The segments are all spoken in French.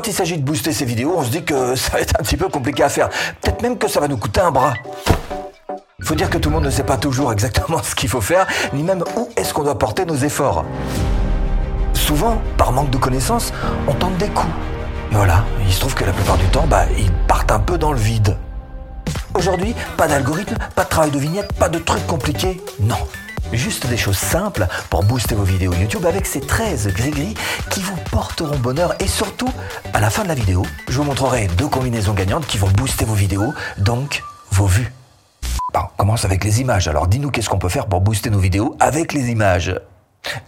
quand il s'agit de booster ces vidéos, on se dit que ça va être un petit peu compliqué à faire. Peut-être même que ça va nous coûter un bras. Il faut dire que tout le monde ne sait pas toujours exactement ce qu'il faut faire, ni même où est-ce qu'on doit porter nos efforts. Souvent, par manque de connaissances, on tente des coups. Et voilà, il se trouve que la plupart du temps, bah, ils partent un peu dans le vide. Aujourd'hui, pas d'algorithme, pas de travail de vignette, pas de trucs compliqués, non. Juste des choses simples pour booster vos vidéos YouTube avec ces 13 gris-gris qui vous porteront bonheur et surtout, à la fin de la vidéo, je vous montrerai deux combinaisons gagnantes qui vont booster vos vidéos, donc vos vues. Bon, on commence avec les images. Alors dis-nous qu'est-ce qu'on peut faire pour booster nos vidéos avec les images.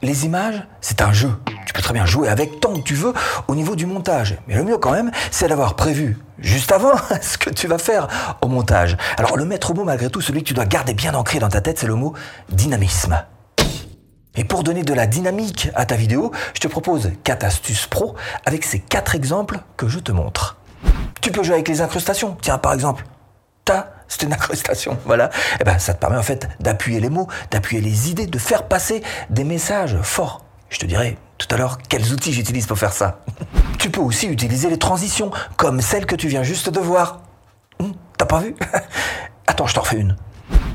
Les images, c'est un jeu. Tu peux très bien jouer avec tant que tu veux au niveau du montage. Mais le mieux quand même, c'est d'avoir prévu juste avant ce que tu vas faire au montage. Alors le maître mot, malgré tout, celui que tu dois garder bien ancré dans ta tête, c'est le mot dynamisme. Et pour donner de la dynamique à ta vidéo, je te propose 4 astuces pro avec ces 4 exemples que je te montre. Tu peux jouer avec les incrustations. Tiens, par exemple, ta, c'est une incrustation, voilà. Et eh ben, ça te permet en fait d'appuyer les mots, d'appuyer les idées, de faire passer des messages forts. Je te dirai tout à l'heure quels outils j'utilise pour faire ça. tu peux aussi utiliser les transitions, comme celle que tu viens juste de voir. Hum, t'as pas vu Attends, je t'en refais une.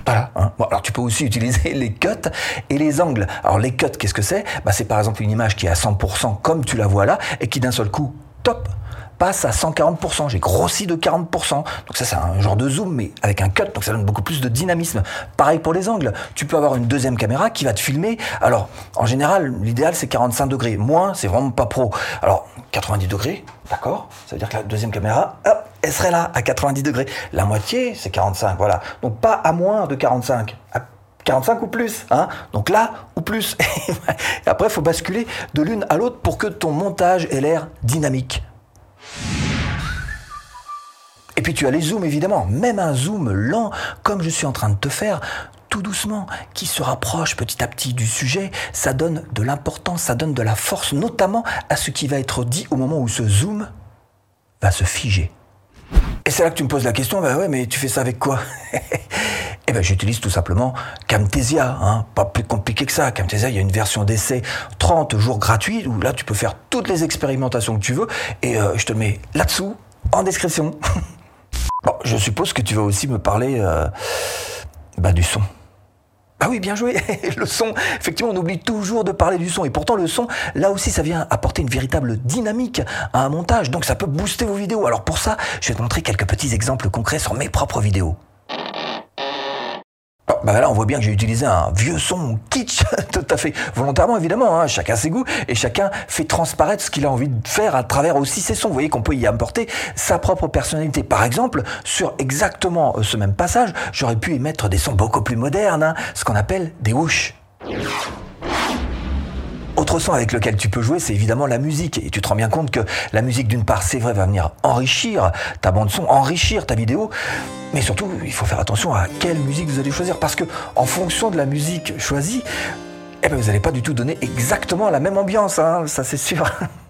Voilà. Hein. Bon, alors tu peux aussi utiliser les cuts et les angles. Alors les cuts, qu'est-ce que c'est? Bah, C'est par exemple une image qui est à 100% comme tu la vois là et qui d'un seul coup, top, passe à 140%. J'ai grossi de 40%. Donc ça, c'est un genre de zoom, mais avec un cut, donc ça donne beaucoup plus de dynamisme. Pareil pour les angles. Tu peux avoir une deuxième caméra qui va te filmer. Alors, en général, l'idéal, c'est 45 degrés. Moins, c'est vraiment pas pro. Alors, 90 degrés, d'accord Ça veut dire que la deuxième caméra, elle serait là, à 90 degrés. La moitié, c'est 45, voilà. Donc pas à moins de 45. 45 ou plus. Hein Donc là ou plus. Après, il faut basculer de l'une à l'autre pour que ton montage ait l'air dynamique. Et puis tu as les zooms évidemment, même un zoom lent comme je suis en train de te faire, tout doucement, qui se rapproche petit à petit du sujet, ça donne de l'importance, ça donne de la force, notamment à ce qui va être dit au moment où ce zoom va se figer. Et c'est là que tu me poses la question, bah ouais, mais tu fais ça avec quoi? Eh ben, j'utilise tout simplement Camtasia, hein. pas plus compliqué que ça. Camtasia, il y a une version d'essai 30 jours gratuite où là, tu peux faire toutes les expérimentations que tu veux et euh, je te mets là-dessous en description. bon, je suppose que tu vas aussi me parler euh, bah, du son. Ah oui, bien joué. le son, effectivement, on oublie toujours de parler du son. Et pourtant, le son, là aussi, ça vient apporter une véritable dynamique à un montage. Donc, ça peut booster vos vidéos. Alors, pour ça, je vais te montrer quelques petits exemples concrets sur mes propres vidéos. Bah là, on voit bien que j'ai utilisé un vieux son kitsch, tout à fait volontairement évidemment. Hein. Chacun ses goûts et chacun fait transparaître ce qu'il a envie de faire à travers aussi ses sons. Vous voyez qu'on peut y apporter sa propre personnalité. Par exemple, sur exactement euh, ce même passage, j'aurais pu y mettre des sons beaucoup plus modernes, hein, ce qu'on appelle des whoosh. Autre son avec lequel tu peux jouer, c'est évidemment la musique. Et tu te rends bien compte que la musique, d'une part, c'est vrai, va venir enrichir ta bande son, enrichir ta vidéo. Mais surtout, il faut faire attention à quelle musique vous allez choisir. Parce que, en fonction de la musique choisie, eh ben, vous n'allez pas du tout donner exactement la même ambiance, hein, ça c'est sûr.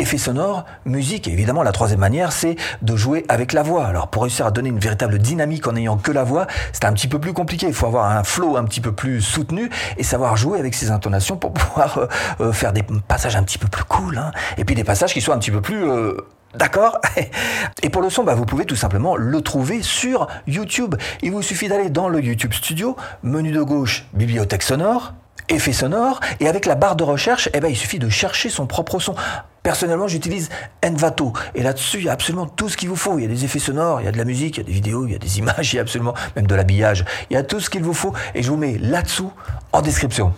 Effet sonore, musique, évidemment la troisième manière, c'est de jouer avec la voix. Alors pour réussir à donner une véritable dynamique en n'ayant que la voix, c'est un petit peu plus compliqué. Il faut avoir un flow un petit peu plus soutenu et savoir jouer avec ses intonations pour pouvoir euh, euh, faire des passages un petit peu plus cool. Hein. Et puis des passages qui soient un petit peu plus... Euh, d'accord? Et pour le son, bah, vous pouvez tout simplement le trouver sur YouTube. Il vous suffit d'aller dans le YouTube Studio, menu de gauche, bibliothèque sonore, effet sonore, et avec la barre de recherche, eh ben, il suffit de chercher son propre son. Personnellement, j'utilise Envato. Et là-dessus, il y a absolument tout ce qu'il vous faut. Il y a des effets sonores, il y a de la musique, il y a des vidéos, il y a des images, il y a absolument même de l'habillage. Il y a tout ce qu'il vous faut. Et je vous mets là-dessous en description.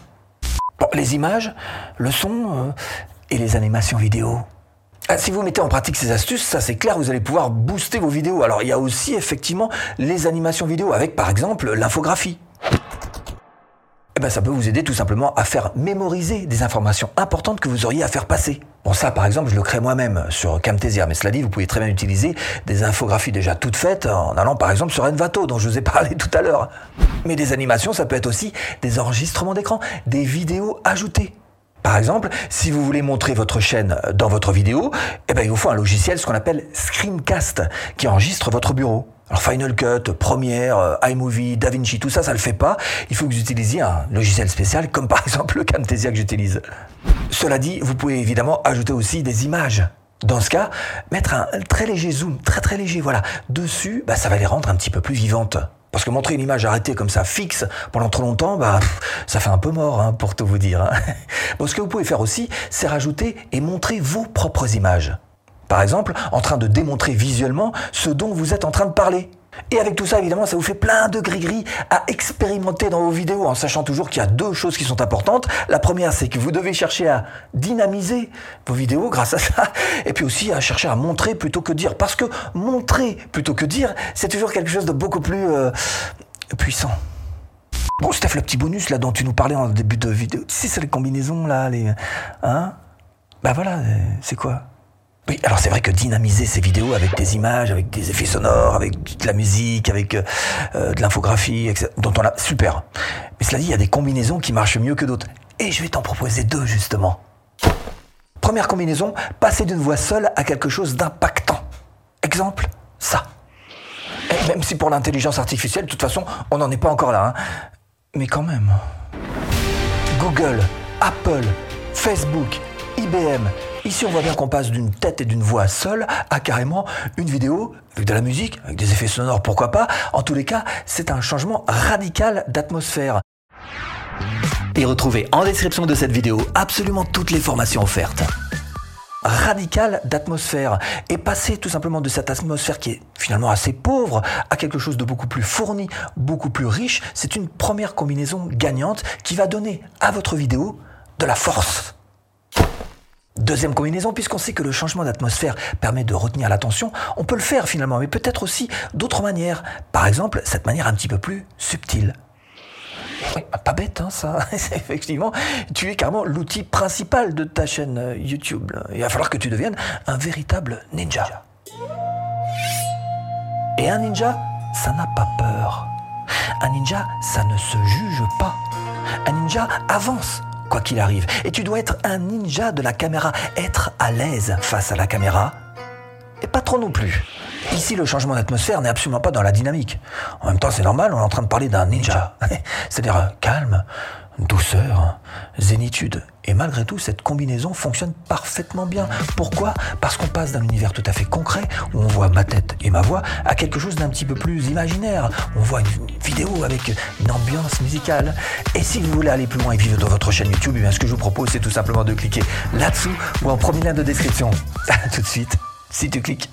Les images, le son euh, et les animations vidéo. Ah, si vous mettez en pratique ces astuces, ça c'est clair, vous allez pouvoir booster vos vidéos. Alors il y a aussi effectivement les animations vidéo avec par exemple l'infographie. Eh ben, ça peut vous aider tout simplement à faire mémoriser des informations importantes que vous auriez à faire passer. Bon, ça, par exemple, je le crée moi-même sur Camtasia, mais cela dit, vous pouvez très bien utiliser des infographies déjà toutes faites en allant par exemple sur Envato, dont je vous ai parlé tout à l'heure. Mais des animations, ça peut être aussi des enregistrements d'écran, des vidéos ajoutées. Par exemple, si vous voulez montrer votre chaîne dans votre vidéo, eh ben, il vous faut un logiciel, ce qu'on appelle Screencast, qui enregistre votre bureau. Alors Final Cut, Premiere, euh, iMovie, DaVinci, tout ça, ça le fait pas. Il faut que vous utilisiez un logiciel spécial, comme par exemple le Camtasia que j'utilise. Cela dit, vous pouvez évidemment ajouter aussi des images. Dans ce cas, mettre un très léger zoom, très très léger, voilà, dessus, bah, ça va les rendre un petit peu plus vivantes. Parce que montrer une image arrêtée comme ça, fixe, pendant trop longtemps, bah, ça fait un peu mort, hein, pour tout vous dire. Hein. Bon, ce que vous pouvez faire aussi, c'est rajouter et montrer vos propres images. Par exemple, en train de démontrer visuellement ce dont vous êtes en train de parler. Et avec tout ça, évidemment, ça vous fait plein de gris-gris à expérimenter dans vos vidéos, en sachant toujours qu'il y a deux choses qui sont importantes. La première, c'est que vous devez chercher à dynamiser vos vidéos grâce à ça, et puis aussi à chercher à montrer plutôt que dire. Parce que montrer plutôt que dire, c'est toujours quelque chose de beaucoup plus euh, puissant. Bon, Steph, le petit bonus là dont tu nous parlais en début de vidéo, tu sais, c'est les combinaisons là, les. Hein? Bah voilà, euh, c'est quoi? Oui, alors c'est vrai que dynamiser ces vidéos avec des images, avec des effets sonores, avec de la musique, avec euh, euh, de l'infographie, etc., dont on a super. Mais cela dit, il y a des combinaisons qui marchent mieux que d'autres. Et je vais t'en proposer deux justement. Première combinaison, passer d'une voix seule à quelque chose d'impactant. Exemple, ça. Et même si pour l'intelligence artificielle, de toute façon, on n'en est pas encore là. Hein. Mais quand même. Google, Apple, Facebook, IBM, Ici, on voit bien qu'on passe d'une tête et d'une voix seule à carrément une vidéo avec de la musique, avec des effets sonores, pourquoi pas. En tous les cas, c'est un changement radical d'atmosphère. Et retrouvez en description de cette vidéo absolument toutes les formations offertes. Radical d'atmosphère et passer tout simplement de cette atmosphère qui est finalement assez pauvre à quelque chose de beaucoup plus fourni, beaucoup plus riche, c'est une première combinaison gagnante qui va donner à votre vidéo de la force. Deuxième combinaison, puisqu'on sait que le changement d'atmosphère permet de retenir l'attention, on peut le faire finalement, mais peut-être aussi d'autres manières. Par exemple, cette manière un petit peu plus subtile. Oui, bah, pas bête, hein, ça. Effectivement, tu es carrément l'outil principal de ta chaîne euh, YouTube. Il va falloir que tu deviennes un véritable ninja. Et un ninja, ça n'a pas peur. Un ninja, ça ne se juge pas. Un ninja avance quoi qu'il arrive. Et tu dois être un ninja de la caméra, être à l'aise face à la caméra, et pas trop non plus. Ici, le changement d'atmosphère n'est absolument pas dans la dynamique. En même temps, c'est normal, on est en train de parler d'un ninja. C'est-à-dire euh, calme, douceur, zénitude. Et malgré tout, cette combinaison fonctionne parfaitement bien. Pourquoi? Parce qu'on passe d'un univers tout à fait concret, où on voit ma tête et ma voix, à quelque chose d'un petit peu plus imaginaire. On voit une vidéo avec une ambiance musicale. Et si vous voulez aller plus loin et vivre dans votre chaîne YouTube, eh bien, ce que je vous propose, c'est tout simplement de cliquer là-dessous ou en premier lien de description. tout de suite, si tu cliques.